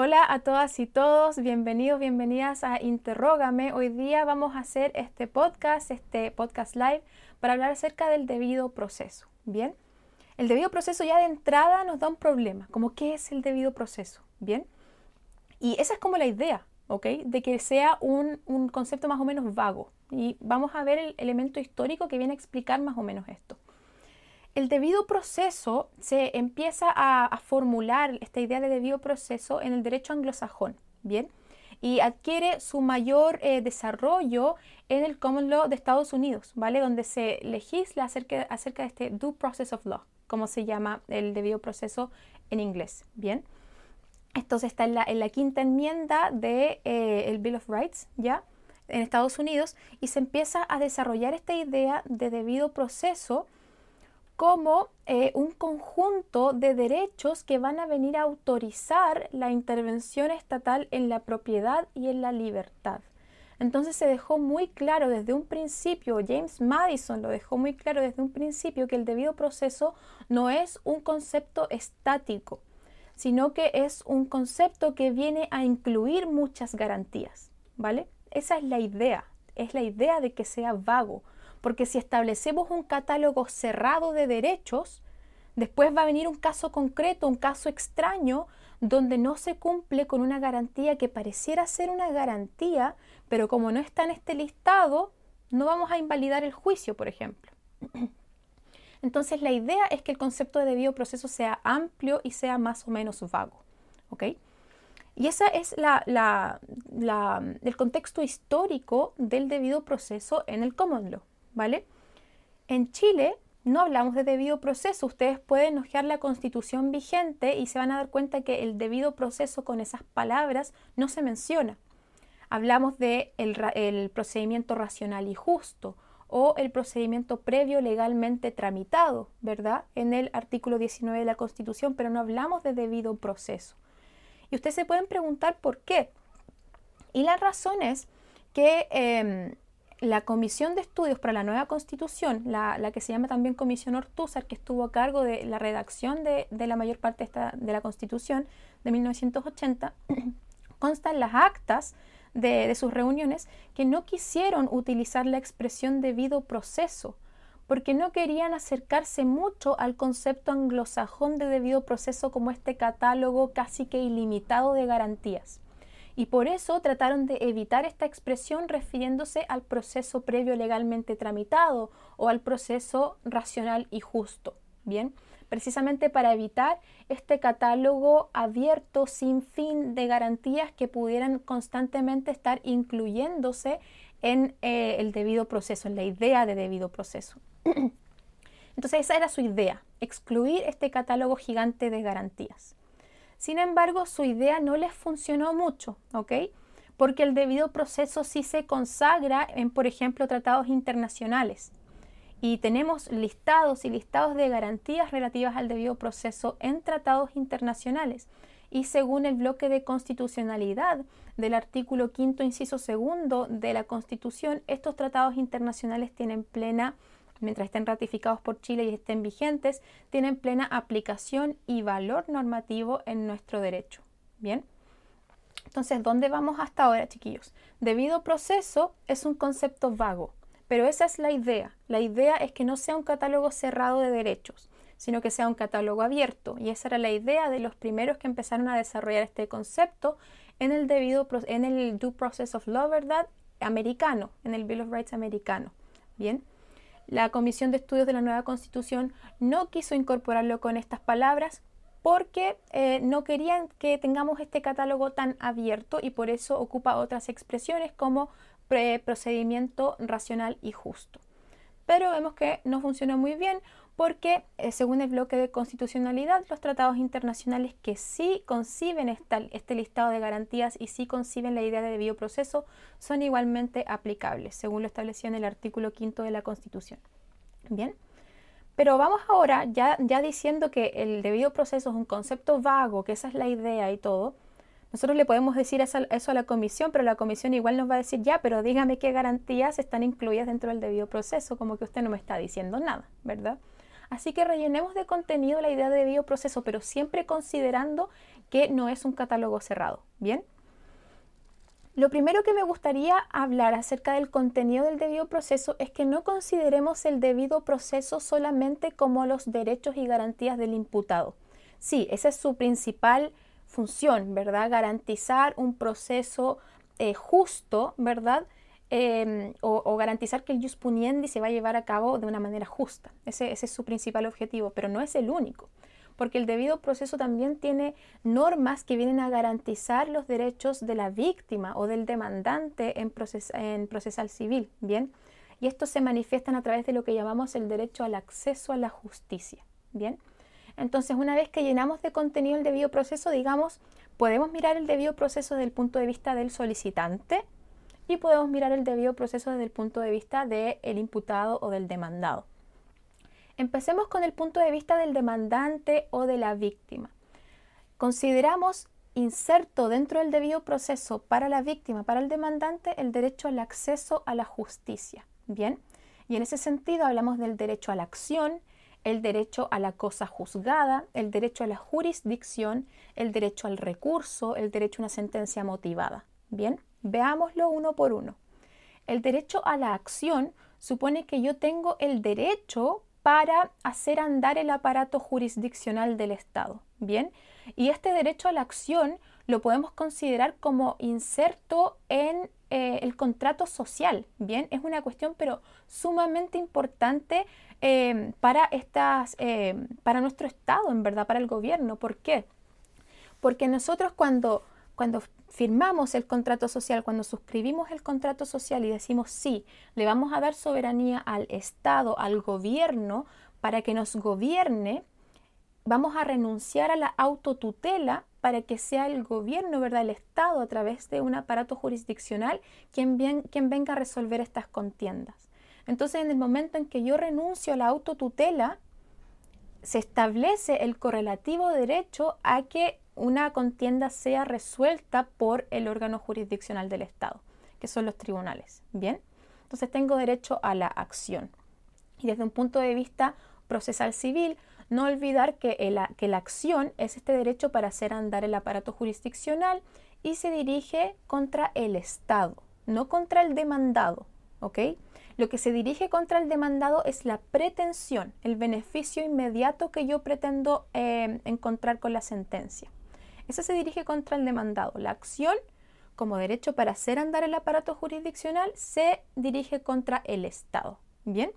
Hola a todas y todos, bienvenidos, bienvenidas a Interrógame. Hoy día vamos a hacer este podcast, este podcast live, para hablar acerca del debido proceso. Bien, el debido proceso ya de entrada nos da un problema, como qué es el debido proceso. Bien, y esa es como la idea, ¿ok? De que sea un, un concepto más o menos vago. Y vamos a ver el elemento histórico que viene a explicar más o menos esto. El debido proceso se empieza a, formular esta idea de debido proceso en el derecho anglosajón, ¿bien? Y adquiere su mayor eh, desarrollo en el Common Law de Estados Unidos, ¿vale? Donde se legisla acerca, de este due process of law, como se llama el debido proceso en inglés, ¿bien? Esto está en la, en la quinta enmienda del de, eh, Bill of Rights, ¿ya? En Estados Unidos, y se empieza a desarrollar esta idea de debido proceso como eh, un conjunto de derechos que van a venir a autorizar la intervención estatal en la propiedad y en la libertad. Entonces se dejó muy claro desde un principio, James Madison lo dejó muy claro desde un principio, que el debido proceso no es un concepto estático, sino que es un concepto que viene a incluir muchas garantías, ¿vale? Esa es la idea, es la idea de que sea vago, porque si establecemos un catálogo cerrado de derechos, después va a venir un caso concreto, un caso extraño, donde no se cumple con una garantía que pareciera ser una garantía, pero como no está en este listado, no vamos a invalidar el juicio, por ejemplo. Entonces la idea es que el concepto de debido proceso sea amplio y sea más o menos vago. ¿ok? Y ese es el contexto histórico del debido proceso en el common law. ¿Vale? En Chile no hablamos de debido proceso. Ustedes pueden hojear la constitución vigente y se van a dar cuenta que el debido proceso con esas palabras no se menciona. Hablamos de el, procedimiento racional y justo o el procedimiento previo legalmente tramitado, ¿verdad? En el artículo 19 de la Constitución, pero no hablamos de debido proceso. Y ustedes se pueden preguntar por qué. Y la razón es que em, la Comisión de Estudios para la Nueva Constitución, la, que se llama también Comisión Ortúzar, que estuvo a cargo de la redacción de, la mayor parte esta, de la Constitución de 1980, constan las actas de, sus reuniones que no quisieron utilizar la expresión debido proceso, porque no querían acercarse mucho al concepto anglosajón de debido proceso como este catálogo casi que ilimitado de garantías y por eso trataron de evitar esta expresión refiriéndose al proceso previo legalmente tramitado o al proceso racional y justo. Bien, precisamente para evitar este catálogo abierto sin fin de garantías que pudieran constantemente estar incluyéndose en eh, el debido proceso, en la idea de debido proceso. Entonces esa era su idea, excluir este catálogo gigante de garantías. Sin embargo, su idea no les funcionó mucho, ¿ok? Porque el debido proceso sí se consagra en, por ejemplo, tratados internacionales. Y tenemos listados y listados de garantías relativas al debido proceso en tratados internacionales. Y según el bloque de constitucionalidad del artículo quinto, inciso segundo de la Constitución, estos tratados internacionales tienen plena mientras estén ratificados por Chile y estén vigentes, tienen plena aplicación y valor normativo en nuestro derecho. Bien. Entonces, ¿dónde vamos hasta ahora, chiquillos? Debido proceso es un concepto vago, pero esa es la idea. La idea es que no sea un catálogo cerrado de derechos, sino que sea un catálogo abierto. Y esa era la idea de los primeros que empezaron a desarrollar este concepto en el debido en el due process of law, ¿verdad? Americano, en el Bill of Rights americano. Bien la Comisión de Estudios de la Nueva Constitución no quiso incorporarlo con estas palabras porque eh, no querían que tengamos este catálogo tan abierto y por eso ocupa otras expresiones como procedimiento racional y justo. Pero vemos que no funcionó muy bien porque, eh, según el bloque de constitucionalidad, los tratados internacionales que sí conciben este listado de garantías y sí conciben la idea de debido proceso son igualmente aplicables, según lo establecido en el artículo quinto de la Constitución. Bien, pero vamos ahora, ya, ya diciendo que el debido proceso es un concepto vago, que esa es la idea y todo, nosotros le podemos decir eso, a la comisión, pero la comisión igual nos va a decir, ya, pero dígame qué garantías están incluidas dentro del debido proceso, como que usted no me está diciendo nada, ¿verdad? Así que rellenemos de contenido la idea de debido proceso, pero siempre considerando que no es un catálogo cerrado. Bien. Lo primero que me gustaría hablar acerca del contenido del debido proceso es que no consideremos el debido proceso solamente como los derechos y garantías del imputado. Sí, esa es su principal función, ¿verdad? Garantizar un proceso eh, justo, ¿verdad? Em, o, garantizar que el jus puniendi se va a llevar a cabo de una manera justa. ese es su principal objetivo, pero no es el único porque el debido proceso también tiene normas que vienen a garantizar los derechos de la víctima o del demandante en, en procesal civil, ¿bien? Y estos se manifiestan a través de lo que llamamos el derecho al acceso a la justicia, ¿bien? Entonces, una vez que llenamos de contenido el debido proceso, digamos, podemos mirar el debido proceso desde el punto de vista del solicitante y podemos mirar el debido proceso desde el punto de vista del imputado o del demandado. Empecemos con el punto de vista del demandante o de la víctima. Consideramos inserto dentro del debido proceso para la víctima, para el demandante, el derecho al acceso a la justicia. Bien, y en ese sentido hablamos del derecho a la acción, el derecho a la cosa juzgada, el derecho a la jurisdicción, el derecho al recurso, el derecho a una sentencia motivada. Bien, veámoslo uno por uno. El derecho a la acción supone que yo tengo el derecho para hacer andar el aparato jurisdiccional del Estado. Bien, y este derecho a la acción lo podemos considerar como inserto en eh, el contrato social. Bien, es una cuestión pero sumamente importante eh, para, estas, eh, para nuestro Estado, en verdad, para el gobierno. ¿Por qué? Porque nosotros cuando cuando firmamos el contrato social, cuando suscribimos el contrato social y decimos sí, le vamos a dar soberanía al Estado, al gobierno, para que nos gobierne, vamos a renunciar a la autotutela para que sea el gobierno, ¿verdad? El Estado, a través de un aparato jurisdiccional, quien, quien venga a resolver estas contiendas. Entonces, en el momento en que yo renuncio a la autotutela, se establece el correlativo derecho a que una contienda sea resuelta por el órgano jurisdiccional del Estado, que son los tribunales. Bien, entonces tengo derecho a la acción. Y desde un punto de vista procesal civil, no olvidar que, que la acción es este derecho para hacer andar el aparato jurisdiccional y se dirige contra el Estado, no contra el demandado. ¿ok? Lo que se dirige contra el demandado es la pretensión, el beneficio inmediato que yo pretendo eh, encontrar con la sentencia. Eso se dirige contra el demandado. La acción, como derecho para hacer andar el aparato jurisdiccional, se dirige contra el Estado. Bien,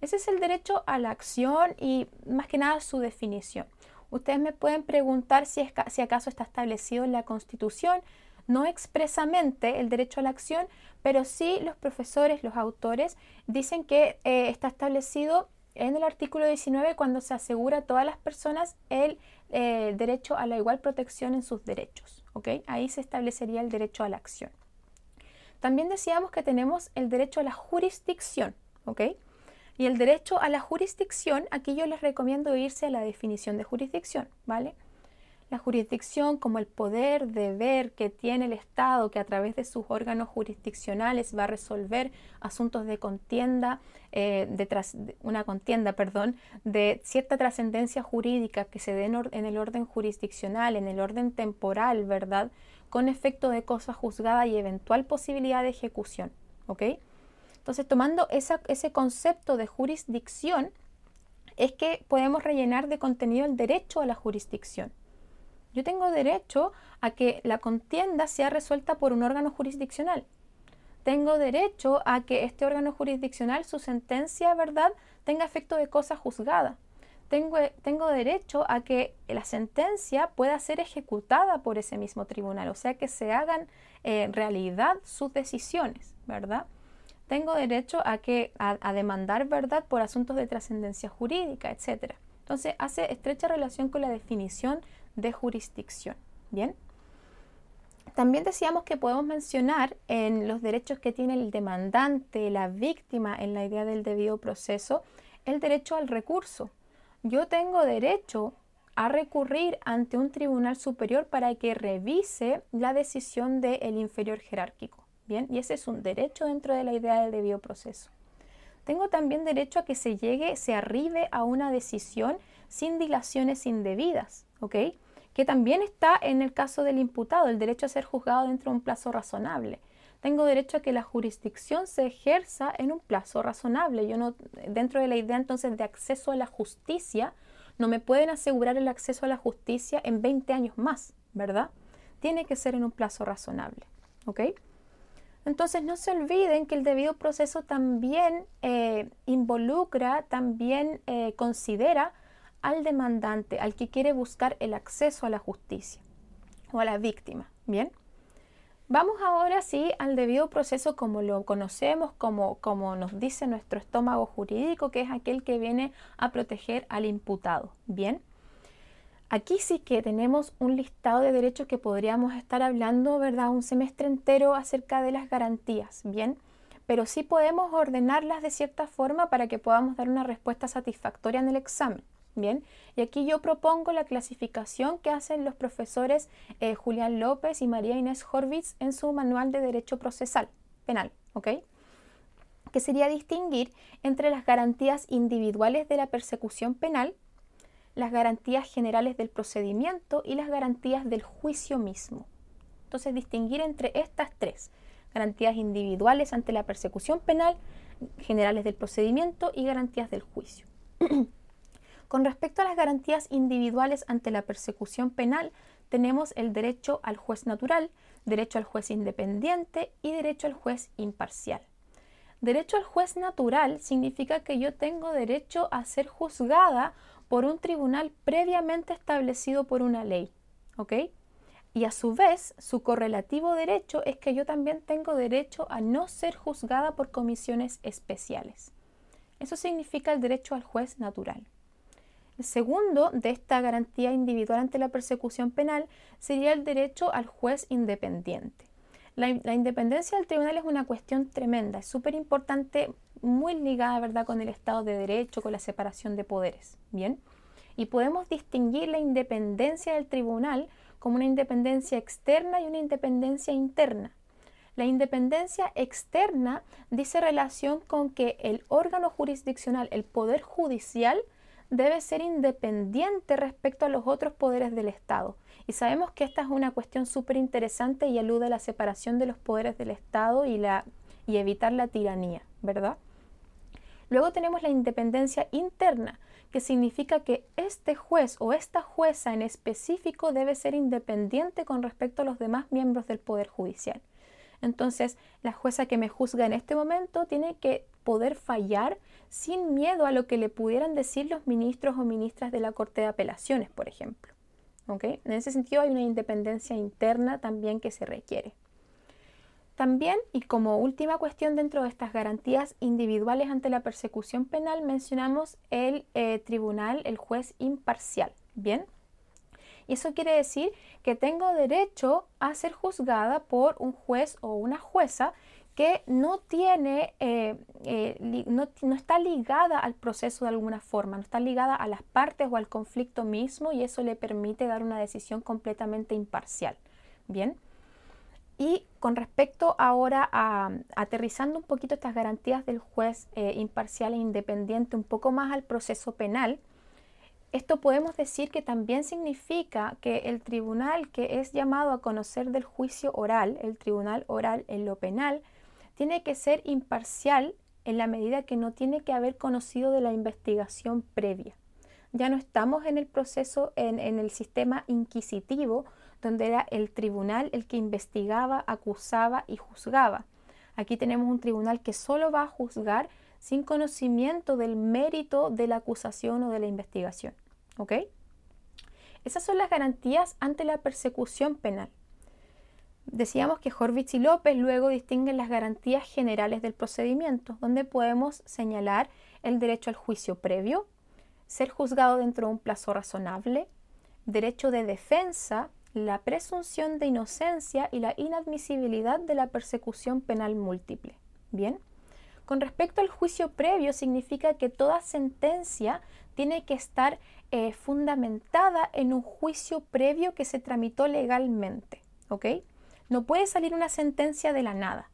ese es el derecho a la acción y más que nada su definición. Ustedes me pueden preguntar si, si acaso está establecido en la Constitución, no expresamente el derecho a la acción, pero sí los profesores, los autores, dicen que eh, está establecido en el artículo 19 cuando se asegura a todas las personas el eh, derecho a la igual protección en sus derechos. Ahí se establecería el derecho a la acción. También decíamos que tenemos el derecho a la jurisdicción. Y el derecho a la jurisdicción, aquí yo les recomiendo irse a la definición de jurisdicción, ¿vale? La jurisdicción como el poder, deber que tiene el Estado que a través de sus órganos jurisdiccionales va a resolver asuntos de contienda, eh, de una contienda, perdón, de cierta trascendencia jurídica que se dé en, el orden jurisdiccional, en el orden temporal, ¿verdad? Con efecto de cosa juzgada y eventual posibilidad de ejecución, ¿ok? Entonces, tomando ese concepto de jurisdicción, es que podemos rellenar de contenido el derecho a la jurisdicción. Yo tengo derecho a que la contienda sea resuelta por un órgano jurisdiccional. Tengo derecho a que este órgano jurisdiccional, su sentencia, ¿verdad?, tenga efecto de cosa juzgada. Tengo, tengo, derecho a que la sentencia pueda ser ejecutada por ese mismo tribunal, o sea, que se hagan en realidad sus decisiones, ¿verdad? Tengo derecho a, que, a demandar verdad por asuntos de trascendencia jurídica, etc. Entonces, hace estrecha relación con la definición de jurisdicción. Bien. También decíamos que podemos mencionar en los derechos que tiene el demandante, la víctima en la idea del debido proceso, el derecho al recurso. Yo tengo derecho a recurrir ante un tribunal superior para que revise la decisión del inferior jerárquico. Bien, y ese es un derecho dentro de la idea del debido proceso. Tengo también derecho a que se llegue, se arribe a una decisión sin dilaciones indebidas. Que también está en el caso del imputado, el derecho a ser juzgado dentro de un plazo razonable. Tengo derecho a que la jurisdicción se ejerza en un plazo razonable. Yo no, dentro de la idea entonces de acceso a la justicia, no me pueden asegurar el acceso a la justicia en 20 años más, ¿verdad? Tiene que ser en un plazo razonable, ¿ok? Entonces no se olviden que el debido proceso también eh, involucra, también eh, considera al demandante, al que quiere buscar el acceso a la justicia o a la víctima. Bien. Vamos ahora sí al debido proceso como lo conocemos, como, como nos dice nuestro estómago jurídico, que es aquel que viene a proteger al imputado. Bien. Aquí sí que tenemos un listado de derechos que podríamos estar hablando, ¿verdad? Un semestre entero acerca de las garantías, ¿bien? Pero sí podemos ordenarlas de cierta forma para que podamos dar una respuesta satisfactoria en el examen. Bien, y aquí yo propongo la clasificación que hacen los profesores eh, Julián López y María Inés Horvitz en su manual de Derecho Procesal Penal, ¿ok? Que sería distinguir entre las garantías individuales de la persecución penal, las garantías generales del procedimiento y las garantías del juicio mismo. Entonces, distinguir entre estas tres, garantías individuales ante la persecución penal, generales del procedimiento y garantías del juicio. Con respecto a las garantías individuales ante la persecución penal, tenemos el derecho al juez natural, derecho al juez independiente y derecho al juez imparcial. Derecho al juez natural significa que yo tengo derecho a ser juzgada por un tribunal previamente establecido por una ley. ¿Ok? Y a su vez, su correlativo derecho es que yo también tengo derecho a no ser juzgada por comisiones especiales. Eso significa el derecho al juez natural. El segundo de esta garantía individual ante la persecución penal sería el derecho al juez independiente. La, independencia del tribunal es una cuestión tremenda, es súper importante, muy ligada ¿verdad? con el Estado de Derecho, con la separación de poderes. Bien, y podemos distinguir la independencia del tribunal como una independencia externa y una independencia interna. La independencia externa dice relación con que el órgano jurisdiccional, el poder judicial, debe ser independiente respecto a los otros poderes del Estado. Y sabemos que esta es una cuestión súper interesante y alude a la separación de los poderes del Estado y, la, y evitar la tiranía, ¿verdad? Luego tenemos la independencia interna, que significa que este juez o esta jueza en específico debe ser independiente con respecto a los demás miembros del Poder Judicial. Entonces, la jueza que me juzga en este momento tiene que poder fallar sin miedo a lo que le pudieran decir los ministros o ministras de la Corte de Apelaciones, por ejemplo. En ese sentido hay una independencia interna también que se requiere. También, y como última cuestión dentro de estas garantías individuales ante la persecución penal, mencionamos el eh, tribunal, el juez imparcial. Bien, y eso quiere decir que tengo derecho a ser juzgada por un juez o una jueza que no tiene, eh, eh, no, no, está ligada al proceso de alguna forma, no está ligada a las partes o al conflicto mismo y eso le permite dar una decisión completamente imparcial. Bien. Y con respecto ahora a aterrizando un poquito estas garantías del juez eh, imparcial e independiente un poco más al proceso penal, esto podemos decir que también significa que el tribunal que es llamado a conocer del juicio oral, el tribunal oral en lo penal, tiene que ser imparcial en la medida que no tiene que haber conocido de la investigación previa. Ya no estamos en el proceso, en, el sistema inquisitivo, donde era el tribunal el que investigaba, acusaba y juzgaba. Aquí tenemos un tribunal que solo va a juzgar sin conocimiento del mérito de la acusación o de la investigación. ¿Ok? Esas son las garantías ante la persecución penal. Decíamos que Horvitz y López luego distinguen las garantías generales del procedimiento, donde podemos señalar el derecho al juicio previo, ser juzgado dentro de un plazo razonable, derecho de defensa, la presunción de inocencia y la inadmisibilidad de la persecución penal múltiple. Bien, con respecto al juicio previo significa que toda sentencia tiene que estar eh, fundamentada en un juicio previo que se tramitó legalmente. No puede salir una sentencia de la nada.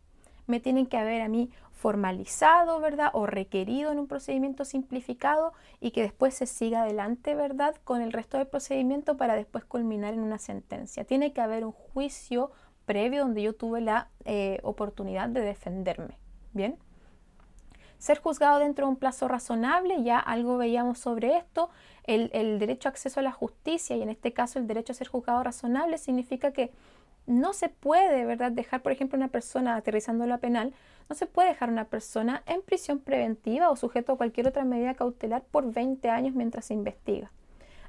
me tienen que haber a mí formalizado, ¿verdad? O requerido en un procedimiento simplificado y que después se siga adelante, ¿verdad? Con el resto del procedimiento para después culminar en una sentencia. Tiene que haber un juicio previo donde yo tuve la eh, oportunidad de defenderme. Bien. Ser juzgado dentro de un plazo razonable, ya algo veíamos sobre esto. El, el, derecho a acceso a la justicia y en este caso el derecho a ser juzgado razonable significa que no se puede, ¿verdad?, dejar, por ejemplo, una persona aterrizando la penal, no se puede dejar una persona en prisión preventiva o sujeto a cualquier otra medida cautelar por 20 años mientras se investiga.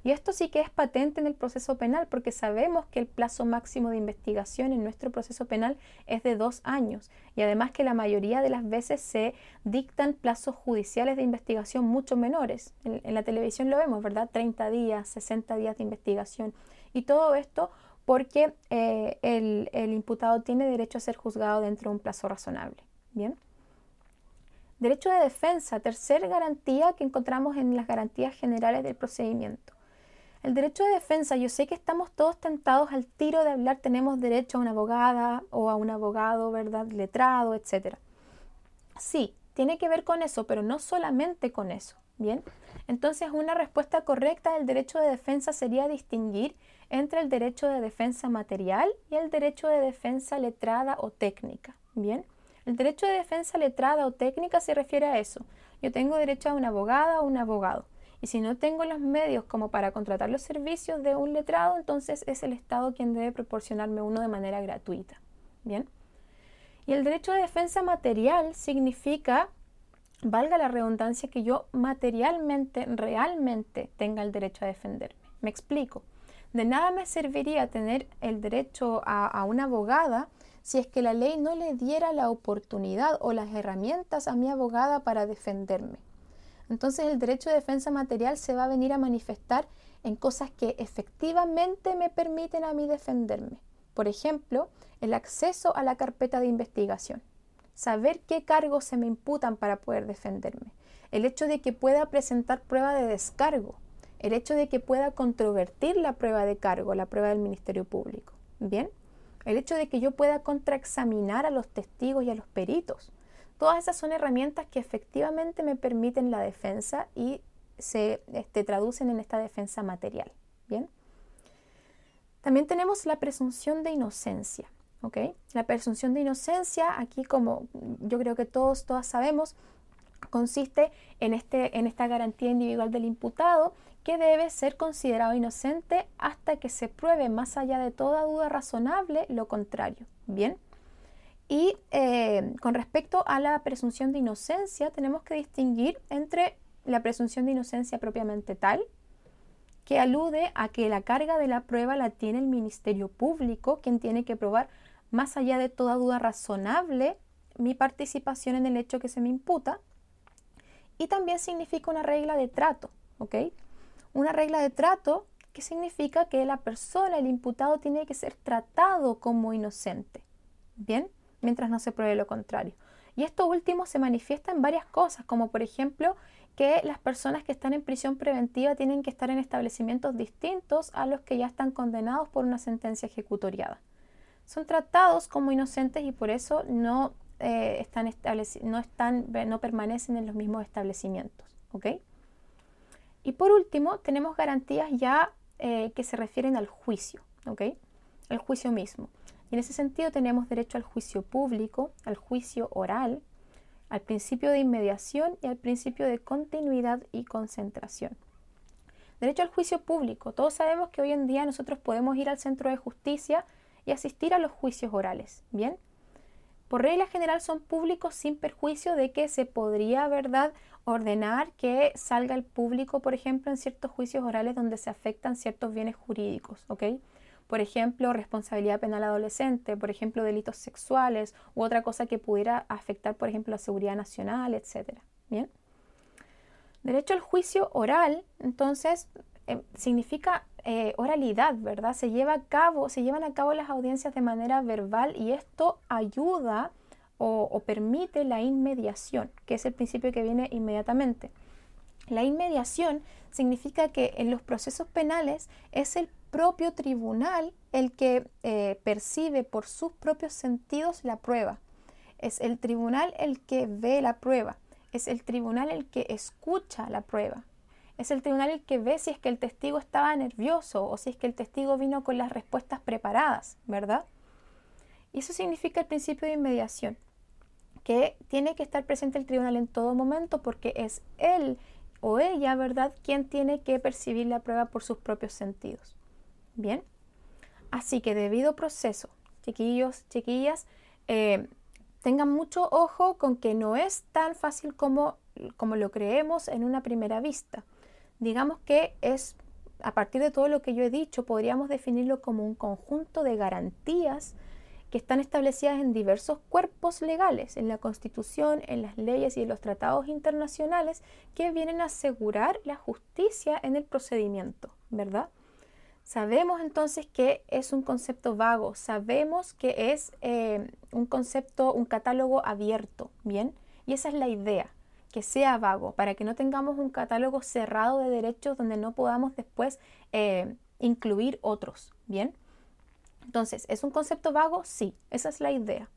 Y esto sí que es patente en el proceso penal porque sabemos que el plazo máximo de investigación en nuestro proceso penal es de dos años y además que la mayoría de las veces se dictan plazos judiciales de investigación mucho menores. En, la televisión lo vemos, ¿verdad? 30 días, 60 días de investigación y todo esto porque eh, el, el imputado tiene derecho a ser juzgado dentro de un plazo razonable. Bien. Derecho de defensa, tercera garantía que encontramos en las garantías generales del procedimiento. El derecho de defensa, yo sé que estamos todos tentados al tiro de hablar, tenemos derecho a una abogada o a un abogado, ¿verdad? Letrado, etc. Sí, tiene que ver con eso, pero no solamente con eso, ¿bien? Entonces, una respuesta correcta del derecho de defensa sería distinguir entre el derecho de defensa material y el derecho de defensa letrada o técnica, ¿bien? El derecho de defensa letrada o técnica se refiere a eso. Yo tengo derecho a una abogada o un abogado. Y si no tengo los medios como para contratar los servicios de un letrado, entonces es el Estado quien debe proporcionarme uno de manera gratuita. Bien. Y el derecho de defensa material significa, valga la redundancia, que yo materialmente, realmente tenga el derecho a defenderme. Me explico. De nada me serviría tener el derecho a, una abogada si es que la ley no le diera la oportunidad o las herramientas a mi abogada para defenderme. Entonces el derecho de defensa material se va a venir a manifestar en cosas que efectivamente me permiten a mí defenderme. Por ejemplo, el acceso a la carpeta de investigación, saber qué cargos se me imputan para poder defenderme, el hecho de que pueda presentar prueba de descargo, el hecho de que pueda controvertir la prueba de cargo, la prueba del Ministerio Público. Bien, el hecho de que yo pueda contraexaminar a los testigos y a los peritos, Todas esas son herramientas que efectivamente me permiten la defensa y se este, traducen en esta defensa material. Bien. También tenemos la presunción de inocencia. La presunción de inocencia, aquí como yo creo que todos, todas sabemos, consiste en, este, en esta garantía individual del imputado que debe ser considerado inocente hasta que se pruebe más allá de toda duda razonable lo contrario. Bien. Y eh, con respecto a la presunción de inocencia, tenemos que distinguir entre la presunción de inocencia propiamente tal, que alude a que la carga de la prueba la tiene el Ministerio Público, quien tiene que probar más allá de toda duda razonable mi participación en el hecho que se me imputa. Y también significa una regla de trato, ¿ok? Una regla de trato que significa que la persona, el imputado, tiene que ser tratado como inocente. ¿Bien? mientras no se pruebe lo contrario. Y esto último se manifiesta en varias cosas, como por ejemplo que las personas que están en prisión preventiva tienen que estar en establecimientos distintos a los que ya están condenados por una sentencia ejecutoriada. Son tratados como inocentes y por eso no, eh, están, no, están, no permanecen en los mismos establecimientos. Y por último, tenemos garantías ya eh, que se refieren al juicio, ¿okay? el juicio mismo. Y en ese sentido tenemos derecho al juicio público, al juicio oral, al principio de inmediación y al principio de continuidad y concentración. Derecho al juicio público. Todos sabemos que hoy en día nosotros podemos ir al centro de justicia y asistir a los juicios orales. Bien, por regla general son públicos sin perjuicio de que se podría, ¿verdad?, ordenar que salga el público, por ejemplo, en ciertos juicios orales donde se afectan ciertos bienes jurídicos, ¿ok? por ejemplo, responsabilidad penal adolescente, por ejemplo, delitos sexuales u otra cosa que pudiera afectar, por ejemplo, la seguridad nacional, etc. Bien. Derecho al juicio oral, entonces, eh, significa eh, oralidad, ¿verdad? Se lleva a cabo, se llevan a cabo las audiencias de manera verbal y esto ayuda o, o permite la inmediación, que es el principio que viene inmediatamente. La inmediación significa que en los procesos penales es el propio tribunal el que eh, percibe por sus propios sentidos la prueba. Es el tribunal el que ve la prueba. Es el tribunal el que escucha la prueba. Es el tribunal el que ve si es que el testigo estaba nervioso o si es que el testigo vino con las respuestas preparadas, ¿verdad? Y eso significa el principio de inmediación, que tiene que estar presente el tribunal en todo momento porque es él o ella, ¿verdad?, quien tiene que percibir la prueba por sus propios sentidos. Bien, así que debido proceso, chiquillos, chiquillas, eh, tengan mucho ojo con que no es tan fácil como, como lo creemos en una primera vista. Digamos que es, a partir de todo lo que yo he dicho, podríamos definirlo como un conjunto de garantías que están establecidas en diversos cuerpos legales, en la Constitución, en las leyes y en los tratados internacionales, que vienen a asegurar la justicia en el procedimiento, ¿verdad? Sabemos entonces que es un concepto vago, sabemos que es eh, un concepto, un catálogo abierto, ¿bien? Y esa es la idea, que sea vago, para que no tengamos un catálogo cerrado de derechos donde no podamos después eh, incluir otros, ¿bien? Entonces, ¿es un concepto vago? Sí, esa es la idea.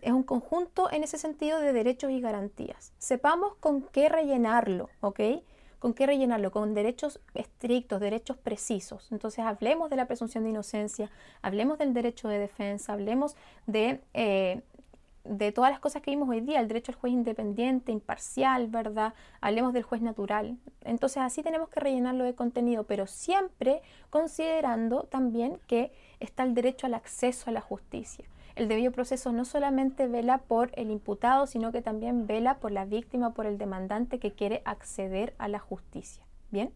Es un conjunto en ese sentido de derechos y garantías. Sepamos con qué rellenarlo, ¿ok? ¿Con qué rellenarlo? Con derechos estrictos, derechos precisos. Entonces, hablemos de la presunción de inocencia, hablemos del derecho de defensa, hablemos de eh, de todas las cosas que vimos hoy día, el derecho al juez independiente, imparcial, ¿verdad? Hablemos del juez natural. Entonces así tenemos que rellenarlo de contenido, pero siempre considerando también que está el derecho al acceso a la justicia. El debido proceso no solamente vela por el imputado, sino que también vela por la víctima, por el demandante que quiere acceder a la justicia. ¿Bien?